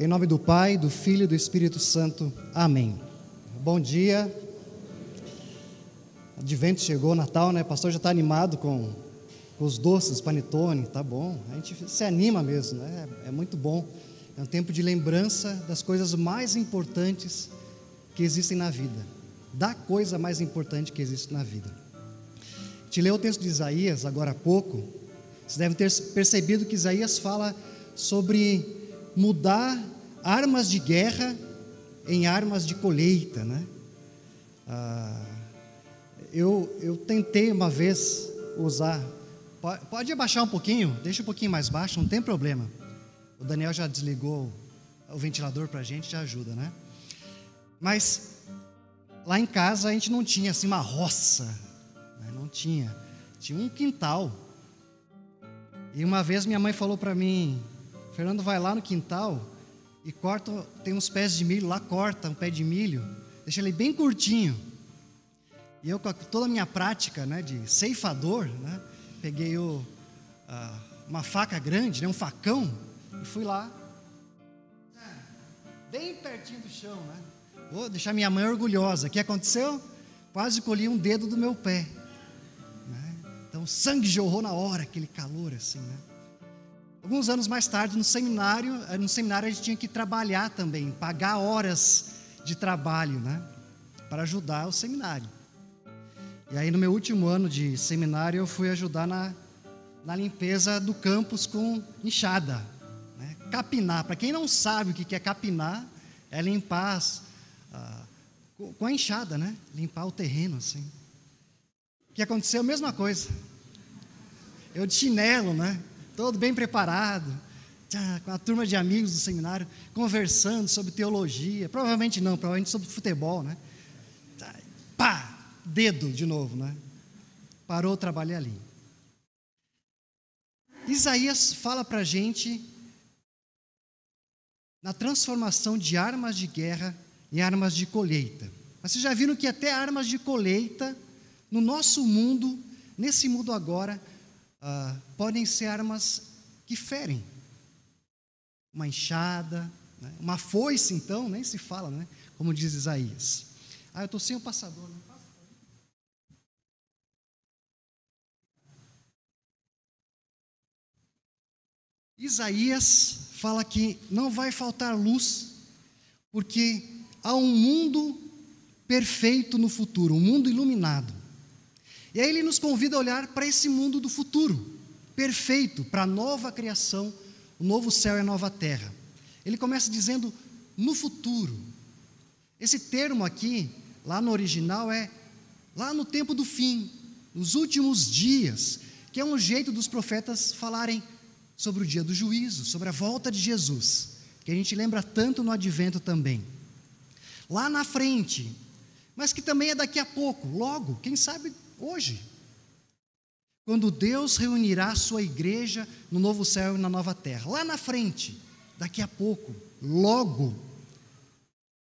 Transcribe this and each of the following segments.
Em nome do Pai, do Filho e do Espírito Santo. Amém. Bom dia. Advento chegou, Natal, né? O pastor já está animado com, com, os doces, panetone, tá bom. A gente se anima mesmo, né? É, é muito bom. É um tempo de lembrança das coisas mais importantes que existem na vida. Da coisa mais importante que existe na vida. Te leu o texto de Isaías agora há pouco. Você deve ter percebido que Isaías fala sobre mudar armas de guerra em armas de colheita, né? Ah, eu, eu tentei uma vez usar. Pode, pode abaixar um pouquinho, deixa um pouquinho mais baixo, não tem problema. O Daniel já desligou o ventilador para a gente, já ajuda, né? Mas lá em casa a gente não tinha assim uma roça, né? não tinha. Tinha um quintal. E uma vez minha mãe falou para mim, Fernando vai lá no quintal e corta, tem uns pés de milho, lá corta um pé de milho, deixa ele bem curtinho. E eu, com toda a minha prática né, de ceifador, né, peguei o, uh, uma faca grande, né, um facão, e fui lá, bem pertinho do chão. Né? Vou deixar minha mãe orgulhosa. O que aconteceu? Quase colhi um dedo do meu pé. Né? Então, sangue jorrou na hora, aquele calor assim. Né? Alguns anos mais tarde, no seminário, eh, no seminário a gente tinha que trabalhar também, pagar horas de trabalho, né? Para ajudar o seminário. E aí, no meu último ano de seminário, eu fui ajudar na, na limpeza do campus com enxada. Né? Capinar. Para quem não sabe o que é capinar, é limpar ah, com a enxada, né? Limpar o terreno, assim. O que aconteceu? A mesma coisa. Eu de chinelo, né? Todo bem preparado, com a turma de amigos do seminário, conversando sobre teologia. Provavelmente não, provavelmente sobre futebol, né? Pá! Dedo de novo, né? Parou o trabalho ali. Isaías fala para a gente na transformação de armas de guerra em armas de colheita. Mas vocês já viram que até armas de colheita, no nosso mundo, nesse mundo agora, ah, podem ser armas que ferem. Uma enxada, né? uma foice, então, nem se fala, né? como diz Isaías. Ah, eu estou sem o passador. Né? Isaías fala que não vai faltar luz, porque há um mundo perfeito no futuro, um mundo iluminado. E aí ele nos convida a olhar para esse mundo do futuro, perfeito, para a nova criação, o novo céu e a nova terra. Ele começa dizendo no futuro. Esse termo aqui, lá no original, é lá no tempo do fim, nos últimos dias, que é um jeito dos profetas falarem sobre o dia do juízo, sobre a volta de Jesus, que a gente lembra tanto no advento também. Lá na frente, mas que também é daqui a pouco, logo, quem sabe hoje. Quando Deus reunirá sua igreja no novo céu e na nova terra. Lá na frente, daqui a pouco, logo,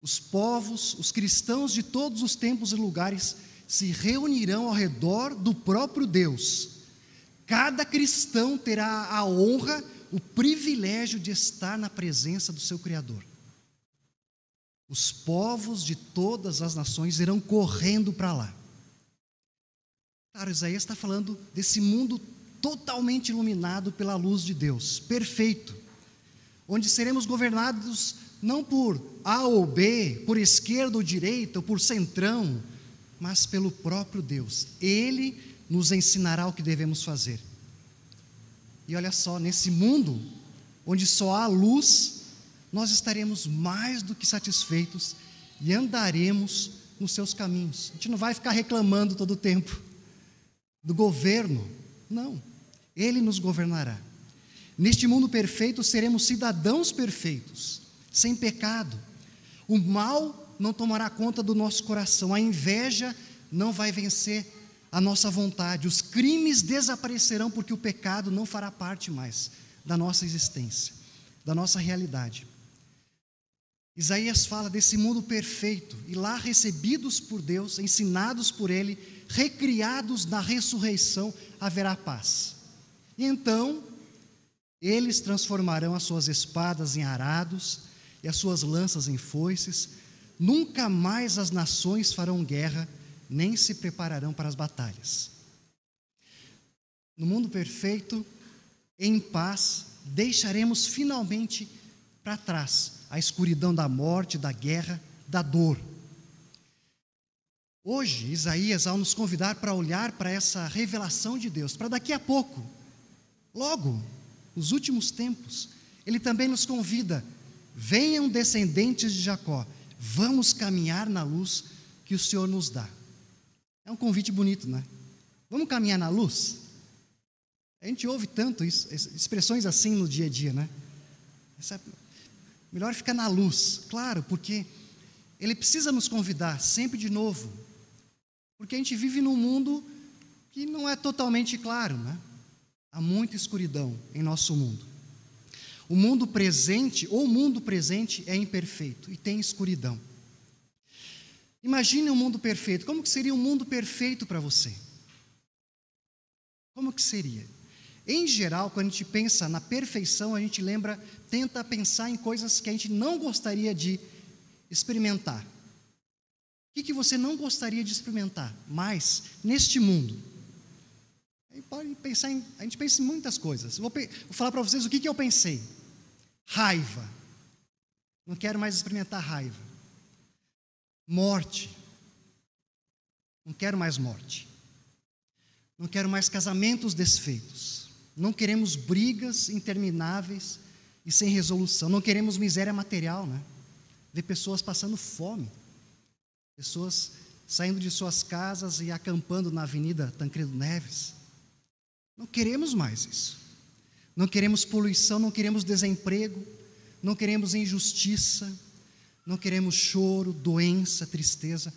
os povos, os cristãos de todos os tempos e lugares se reunirão ao redor do próprio Deus. Cada cristão terá a honra, o privilégio de estar na presença do seu Criador. Os povos de todas as nações irão correndo para lá. Cara, Isaías está falando desse mundo totalmente iluminado pela luz de Deus, perfeito, onde seremos governados não por A ou B, por esquerda ou direita, ou por centrão, mas pelo próprio Deus. Ele nos ensinará o que devemos fazer. E olha só, nesse mundo onde só há luz, nós estaremos mais do que satisfeitos e andaremos nos seus caminhos. A gente não vai ficar reclamando todo o tempo do governo. Não. Ele nos governará. Neste mundo perfeito seremos cidadãos perfeitos, sem pecado. O mal não tomará conta do nosso coração, a inveja não vai vencer a nossa vontade, os crimes desaparecerão porque o pecado não fará parte mais da nossa existência, da nossa realidade. Isaías fala desse mundo perfeito e lá recebidos por Deus, ensinados por Ele, recriados na ressurreição, haverá paz. E então, eles transformarão as suas espadas em arados e as suas lanças em foices, nunca mais as nações farão guerra, nem se prepararão para as batalhas. No mundo perfeito, em paz, deixaremos finalmente para trás a escuridão da morte, da guerra, da dor. Hoje, Isaías, ao nos convidar para olhar para essa revelação de Deus, para daqui a pouco, logo, nos últimos tempos, ele também nos convida: venham descendentes de Jacó, vamos caminhar na luz que o Senhor nos dá. É um convite bonito, né? Vamos caminhar na luz? A gente ouve tanto isso, expressões assim no dia a dia, né? Essa, melhor ficar na luz, claro, porque ele precisa nos convidar sempre de novo, porque a gente vive num mundo que não é totalmente claro, né? Há muita escuridão em nosso mundo. O mundo presente, ou o mundo presente é imperfeito e tem escuridão. Imagine um mundo perfeito. Como que seria um mundo perfeito para você? Como que seria? Em geral, quando a gente pensa na perfeição, a gente lembra, tenta pensar em coisas que a gente não gostaria de experimentar. Que, que você não gostaria de experimentar mais neste mundo? A gente pode pensar em, a gente pensa em muitas coisas. Vou, vou falar para vocês o que, que eu pensei. Raiva. Não quero mais experimentar raiva. Morte. Não quero mais morte. Não quero mais casamentos desfeitos. Não queremos brigas intermináveis e sem resolução. Não queremos miséria material, né? Ver pessoas passando fome. Pessoas saindo de suas casas e acampando na Avenida Tancredo Neves. Não queremos mais isso. Não queremos poluição, não queremos desemprego, não queremos injustiça, não queremos choro, doença, tristeza.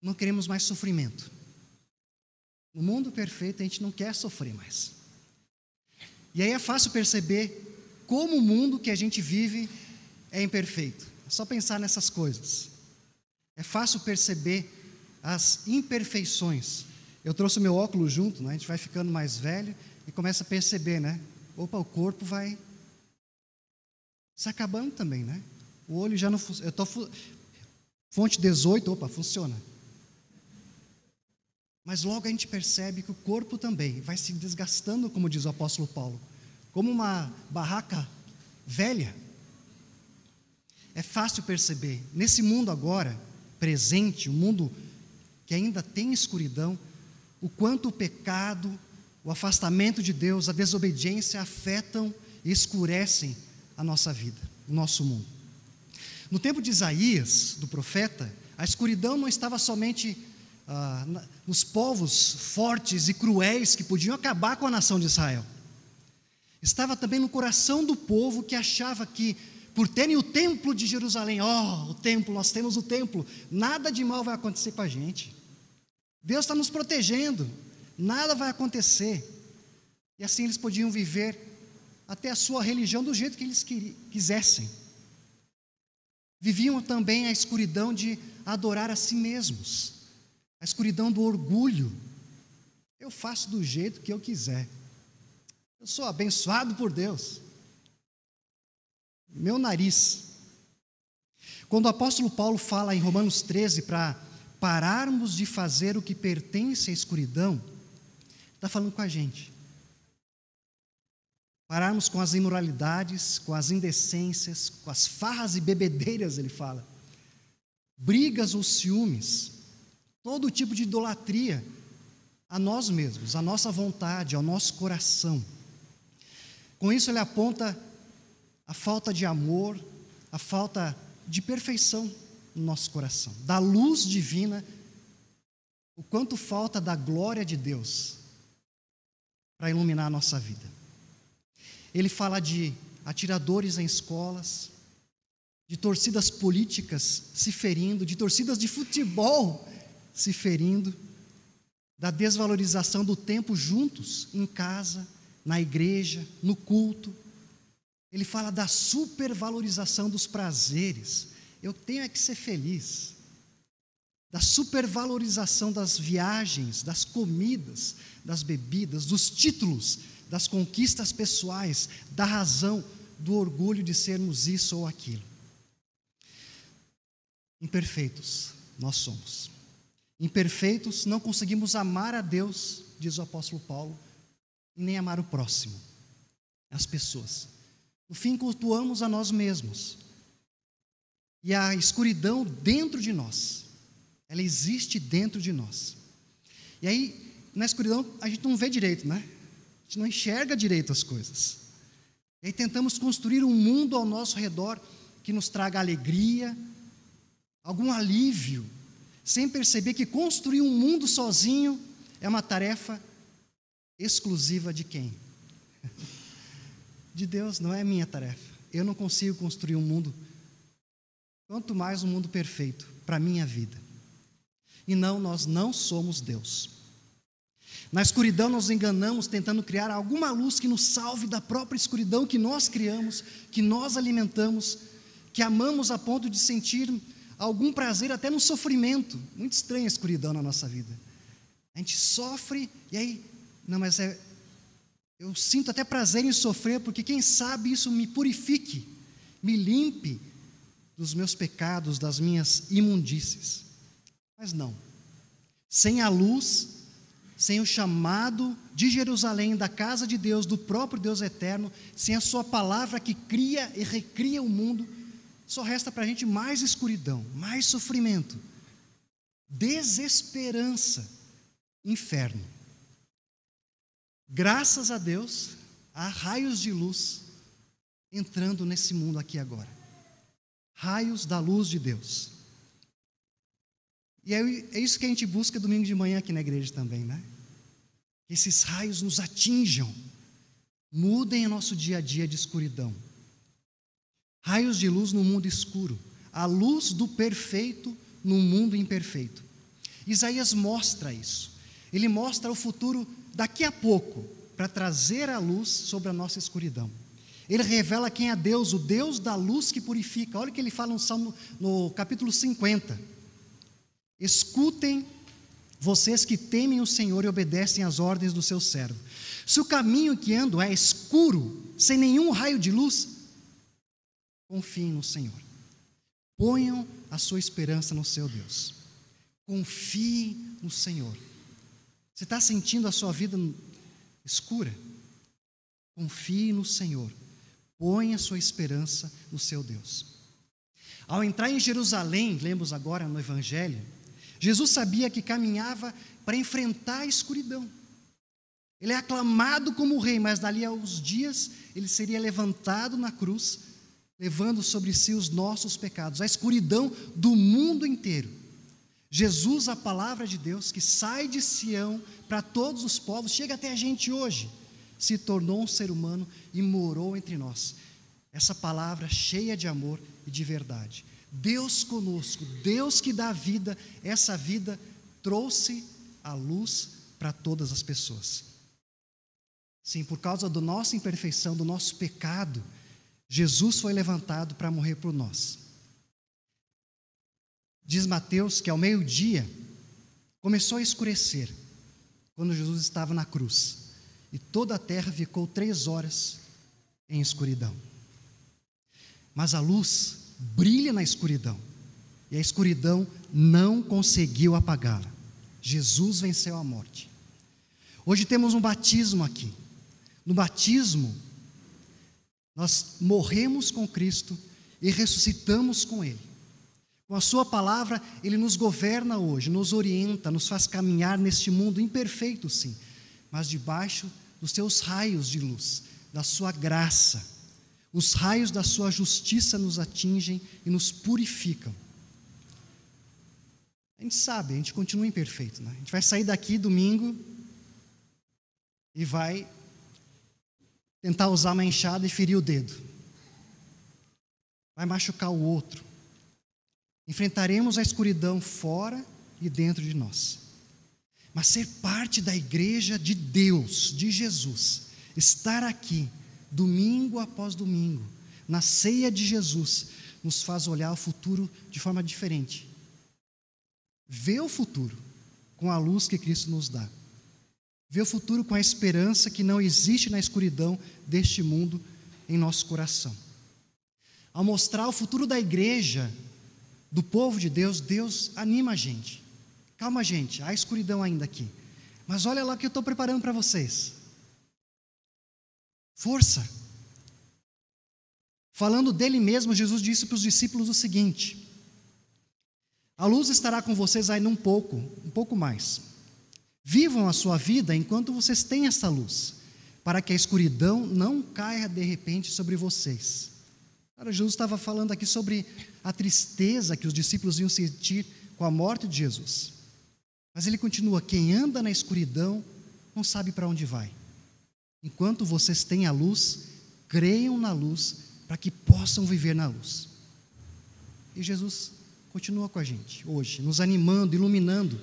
Não queremos mais sofrimento. No mundo perfeito a gente não quer sofrer mais. E aí é fácil perceber como o mundo que a gente vive é imperfeito. É só pensar nessas coisas. É fácil perceber as imperfeições. Eu trouxe meu óculos junto, né? a gente vai ficando mais velho e começa a perceber, né? Opa, o corpo vai se acabando também, né? O olho já não funciona. Eu tô fonte 18, opa, funciona. Mas logo a gente percebe que o corpo também vai se desgastando, como diz o apóstolo Paulo, como uma barraca velha. É fácil perceber, nesse mundo agora, presente, um mundo que ainda tem escuridão, o quanto o pecado, o afastamento de Deus, a desobediência afetam e escurecem a nossa vida, o nosso mundo. No tempo de Isaías, do profeta, a escuridão não estava somente ah, nos povos fortes e cruéis que podiam acabar com a nação de Israel. Estava também no coração do povo que achava que, por terem o templo de Jerusalém, ó, oh, o templo, nós temos o templo, nada de mal vai acontecer com a gente. Deus está nos protegendo, nada vai acontecer. E assim eles podiam viver até a sua religião do jeito que eles quisessem. Viviam também a escuridão de adorar a si mesmos a escuridão do orgulho. Eu faço do jeito que eu quiser. Eu sou abençoado por Deus. Meu nariz. Quando o apóstolo Paulo fala em Romanos 13 para pararmos de fazer o que pertence à escuridão, está falando com a gente. Pararmos com as imoralidades, com as indecências, com as farras e bebedeiras, ele fala. Brigas ou ciúmes todo tipo de idolatria a nós mesmos, à nossa vontade, ao nosso coração. Com isso, ele aponta a falta de amor, a falta de perfeição no nosso coração, da luz divina, o quanto falta da glória de Deus para iluminar a nossa vida. Ele fala de atiradores em escolas, de torcidas políticas se ferindo, de torcidas de futebol se ferindo, da desvalorização do tempo juntos, em casa, na igreja, no culto. Ele fala da supervalorização dos prazeres. Eu tenho é que ser feliz. Da supervalorização das viagens, das comidas, das bebidas, dos títulos, das conquistas pessoais, da razão, do orgulho de sermos isso ou aquilo. Imperfeitos nós somos. Imperfeitos, não conseguimos amar a Deus, diz o apóstolo Paulo, nem amar o próximo, as pessoas. No fim, cultuamos a nós mesmos. E a escuridão dentro de nós, ela existe dentro de nós. E aí, na escuridão, a gente não vê direito, né? A gente não enxerga direito as coisas. E aí tentamos construir um mundo ao nosso redor que nos traga alegria, algum alívio, sem perceber que construir um mundo sozinho é uma tarefa exclusiva de quem? De Deus, não é minha tarefa. Eu não consigo construir um mundo, quanto mais um mundo perfeito para a minha vida. E não, nós não somos Deus. Na escuridão nos enganamos tentando criar alguma luz que nos salve da própria escuridão que nós criamos, que nós alimentamos, que amamos a ponto de sentir algum prazer até no sofrimento. Muito estranha a escuridão na nossa vida. A gente sofre e aí, não, mas é, eu sinto até prazer em sofrer, porque quem sabe isso me purifique, me limpe dos meus pecados, das minhas imundícies. Mas não. Sem a luz, sem o chamado de Jerusalém, da casa de Deus, do próprio Deus eterno, sem a Sua palavra que cria e recria o mundo, só resta para a gente mais escuridão, mais sofrimento, desesperança, inferno. Graças a Deus, há raios de luz entrando nesse mundo aqui agora. Raios da luz de Deus. E é, é isso que a gente busca domingo de manhã aqui na igreja também, né? Que esses raios nos atinjam, mudem o nosso dia a dia de escuridão raios de luz no mundo escuro, a luz do perfeito no mundo imperfeito. Isaías mostra isso. Ele mostra o futuro daqui a pouco, para trazer a luz sobre a nossa escuridão. Ele revela quem é Deus, o Deus da luz que purifica. Olha o que ele fala no Salmo, no capítulo 50. Escutem vocês que temem o Senhor e obedecem às ordens do seu servo. Se o caminho que ando é escuro, sem nenhum raio de luz, confiem no Senhor. Ponham a sua esperança no seu Deus. Confie no Senhor. Você está sentindo a sua vida escura? Confie no Senhor. Ponha a sua esperança no seu Deus. Ao entrar em Jerusalém, lemos agora no Evangelho, Jesus sabia que caminhava para enfrentar a escuridão. Ele é aclamado como rei, mas dali a uns dias ele seria levantado na cruz levando sobre si os nossos pecados, a escuridão do mundo inteiro. Jesus, a palavra de Deus, que sai de Sião para todos os povos, chega até a gente hoje, se tornou um ser humano e morou entre nós. Essa palavra cheia de amor e de verdade. Deus conosco, Deus que dá vida, essa vida trouxe a luz para todas as pessoas. Sim, por causa da nossa imperfeição, do nosso pecado, Jesus foi levantado para morrer por nós. Diz Mateus que ao meio-dia começou a escurecer, quando Jesus estava na cruz, e toda a terra ficou três horas em escuridão. Mas a luz brilha na escuridão, e a escuridão não conseguiu apagá-la. Jesus venceu a morte. Hoje temos um batismo aqui. No batismo, nós morremos com Cristo e ressuscitamos com Ele. Com a Sua palavra, Ele nos governa hoje, nos orienta, nos faz caminhar neste mundo imperfeito, sim, mas debaixo dos Seus raios de luz, da Sua graça. Os raios da Sua justiça nos atingem e nos purificam. A gente sabe, a gente continua imperfeito, né? A gente vai sair daqui domingo e vai tentar usar uma enxada e ferir o dedo. Vai machucar o outro. Enfrentaremos a escuridão fora e dentro de nós. Mas ser parte da igreja de Deus, de Jesus, estar aqui, domingo após domingo, na ceia de Jesus, nos faz olhar o futuro de forma diferente. Ver o futuro com a luz que Cristo nos dá. Ver o futuro com a esperança que não existe na escuridão deste mundo em nosso coração. Ao mostrar o futuro da igreja do povo de Deus, Deus anima a gente. Calma, gente, há escuridão ainda aqui. Mas olha lá o que eu estou preparando para vocês. Força. Falando dele mesmo, Jesus disse para os discípulos o seguinte: A luz estará com vocês ainda um pouco, um pouco mais. Vivam a sua vida enquanto vocês têm essa luz, para que a escuridão não caia de repente sobre vocês. Cara, Jesus estava falando aqui sobre a tristeza que os discípulos iam sentir com a morte de Jesus. Mas ele continua: quem anda na escuridão não sabe para onde vai. Enquanto vocês têm a luz, creiam na luz para que possam viver na luz. E Jesus continua com a gente hoje, nos animando, iluminando.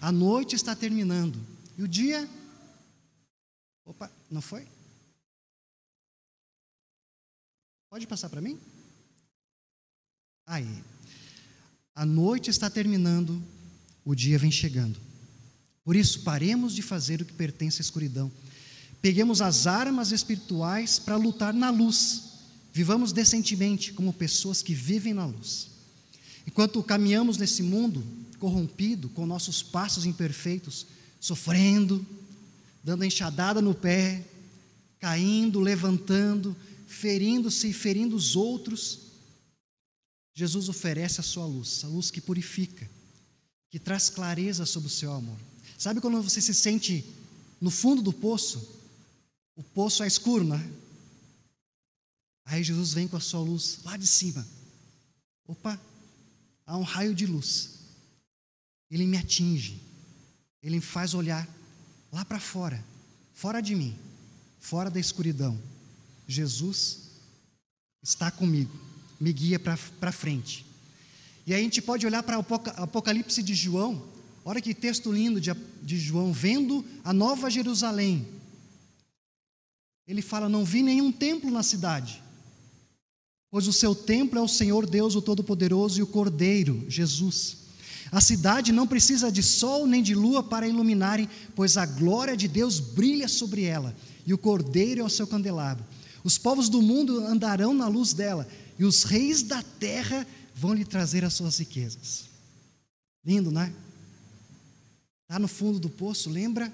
A noite está terminando e o dia. Opa, não foi? Pode passar para mim? Aí. A noite está terminando, o dia vem chegando. Por isso, paremos de fazer o que pertence à escuridão. Peguemos as armas espirituais para lutar na luz. Vivamos decentemente como pessoas que vivem na luz. Enquanto caminhamos nesse mundo corrompido, com nossos passos imperfeitos, sofrendo, dando enxadada no pé, caindo, levantando, ferindo-se e ferindo os outros, Jesus oferece a sua luz, a luz que purifica, que traz clareza sobre o seu amor. Sabe quando você se sente no fundo do poço? O poço é escuro, né? Aí Jesus vem com a sua luz lá de cima. Opa, há um raio de luz. Ele me atinge. Ele me faz olhar lá para fora, fora de mim, fora da escuridão. Jesus está comigo me guia para frente. E aí a gente pode olhar para o Apocalipse de João, olha que texto lindo de, de João, vendo a nova Jerusalém. Ele fala: Não vi nenhum templo na cidade, pois o seu templo é o Senhor Deus, o Todo-Poderoso e o Cordeiro, Jesus. A cidade não precisa de sol nem de lua para iluminarem, pois a glória de Deus brilha sobre ela, e o Cordeiro é o seu candelabro. Os povos do mundo andarão na luz dela, e os reis da terra vão lhe trazer as suas riquezas. Lindo, né? Está no fundo do poço, lembra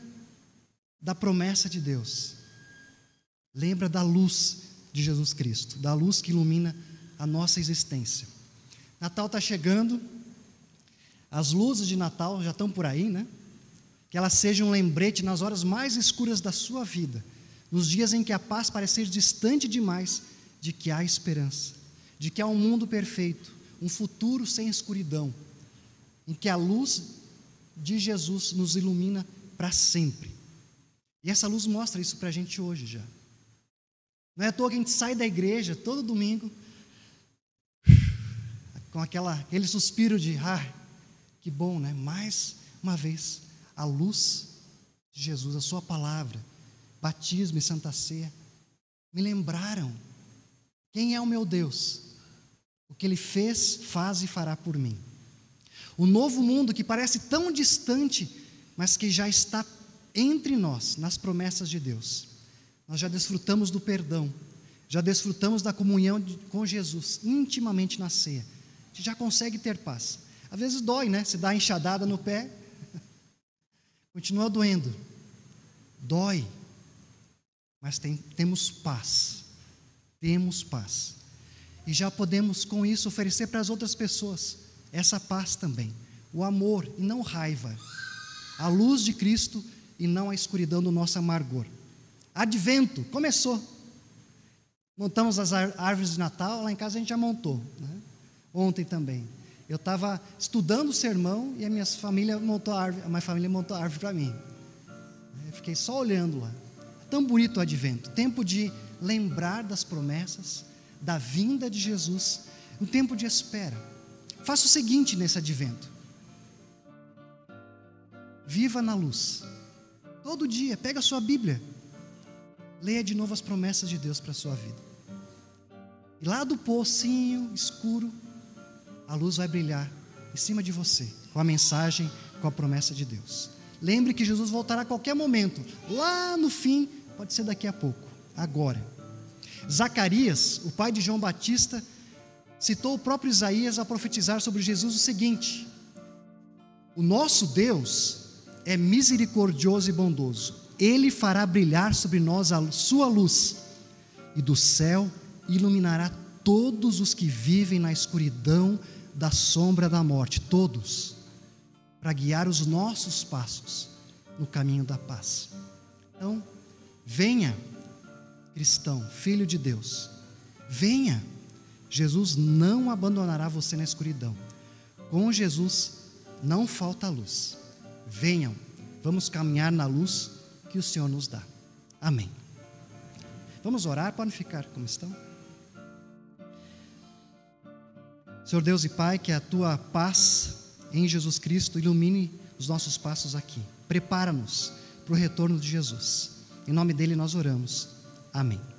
da promessa de Deus. Lembra da luz de Jesus Cristo, da luz que ilumina a nossa existência. Natal está chegando, as luzes de Natal já estão por aí, né? Que elas sejam um lembrete nas horas mais escuras da sua vida, nos dias em que a paz parecer distante demais, de que há esperança de que há um mundo perfeito, um futuro sem escuridão, em que a luz de Jesus nos ilumina para sempre. E essa luz mostra isso para a gente hoje já. Não é à toa que a gente sai da igreja todo domingo com aquela, aquele suspiro de, ah, que bom, né? Mais uma vez, a luz de Jesus, a Sua palavra, batismo e santa ceia, me lembraram quem é o meu Deus o que Ele fez, faz e fará por mim. O novo mundo que parece tão distante, mas que já está entre nós, nas promessas de Deus. Nós já desfrutamos do perdão, já desfrutamos da comunhão com Jesus, intimamente na ceia. A gente já consegue ter paz. Às vezes dói, né? Se dá enxadada no pé, continua doendo. Dói, mas tem, temos paz. Temos paz. E já podemos, com isso, oferecer para as outras pessoas essa paz também, o amor e não raiva, a luz de Cristo e não a escuridão do nosso amargor. Advento, começou. Montamos as árvores de Natal, lá em casa a gente já montou, né? ontem também. Eu estava estudando o sermão e a minha família montou a árvore, a minha família montou a árvore para mim. Eu fiquei só olhando lá. Tão bonito o advento, tempo de lembrar das promessas, da vinda de Jesus, um tempo de espera. Faça o seguinte nesse advento: viva na luz. Todo dia, pega a sua Bíblia, leia de novo as promessas de Deus para a sua vida. E lá do pocinho escuro, a luz vai brilhar em cima de você, com a mensagem, com a promessa de Deus. Lembre que Jesus voltará a qualquer momento, lá no fim, pode ser daqui a pouco, agora. Zacarias, o pai de João Batista, citou o próprio Isaías a profetizar sobre Jesus o seguinte: O nosso Deus é misericordioso e bondoso. Ele fará brilhar sobre nós a sua luz, e do céu iluminará todos os que vivem na escuridão da sombra da morte, todos, para guiar os nossos passos no caminho da paz. Então, venha, cristão, filho de Deus, venha. Jesus não abandonará você na escuridão. Com Jesus não falta luz. Venham, vamos caminhar na luz que o Senhor nos dá. Amém. Vamos orar, podem ficar como estão. Senhor Deus e Pai, que a tua paz em Jesus Cristo ilumine os nossos passos aqui. Prepara-nos para o retorno de Jesus. Em nome dele nós oramos. Amém.